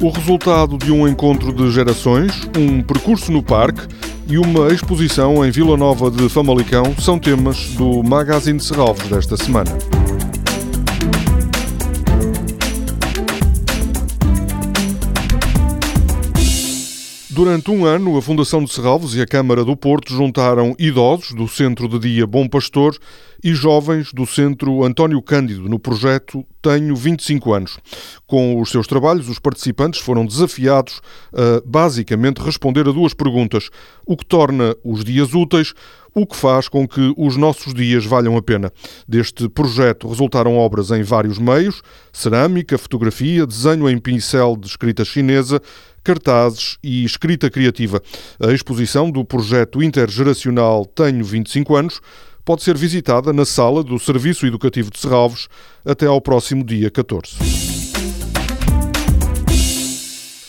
O resultado de um encontro de gerações, um percurso no parque e uma exposição em Vila Nova de Famalicão são temas do Magazine de Serralves desta semana. Durante um ano, a Fundação de Serralves e a Câmara do Porto juntaram idosos do Centro de Dia Bom Pastor e jovens do Centro António Cândido no projeto Tenho 25 anos. Com os seus trabalhos, os participantes foram desafiados a basicamente responder a duas perguntas: o que torna os dias úteis, o que faz com que os nossos dias valham a pena. Deste projeto resultaram obras em vários meios: cerâmica, fotografia, desenho em pincel de escrita chinesa, cartazes e escrita criativa. A exposição do projeto intergeracional Tenho 25 anos pode ser visitada na sala do Serviço Educativo de Serralves até ao próximo dia 14.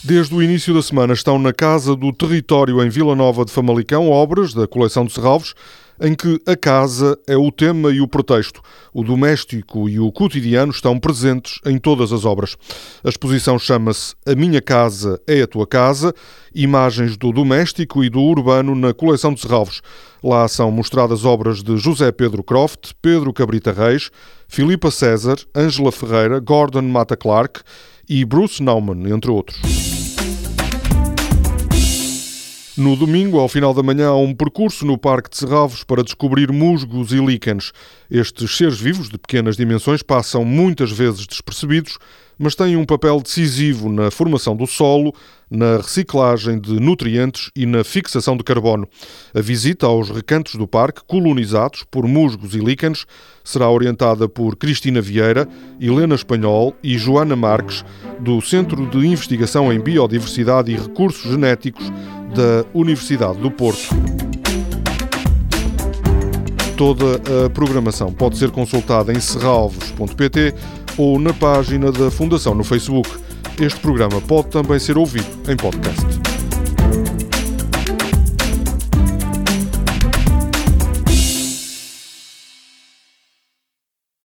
Desde o início da semana estão na Casa do Território em Vila Nova de Famalicão obras da coleção de Serralves em que a casa é o tema e o pretexto. O doméstico e o cotidiano estão presentes em todas as obras. A exposição chama-se A Minha Casa é a Tua Casa, imagens do doméstico e do urbano na coleção de Serralves. Lá são mostradas obras de José Pedro Croft, Pedro Cabrita Reis, Filipa César, Ângela Ferreira, Gordon Mata Clark e Bruce Nauman, entre outros. No domingo, ao final da manhã, há um percurso no Parque de Serralvos para descobrir musgos e líquenes. Estes seres vivos de pequenas dimensões passam muitas vezes despercebidos, mas têm um papel decisivo na formação do solo, na reciclagem de nutrientes e na fixação de carbono. A visita aos recantos do parque, colonizados por musgos e líquenes, será orientada por Cristina Vieira, Helena Espanhol e Joana Marques, do Centro de Investigação em Biodiversidade e Recursos Genéticos da Universidade do Porto. Toda a programação pode ser consultada em serralvos.pt ou na página da Fundação no Facebook. Este programa pode também ser ouvido em podcast.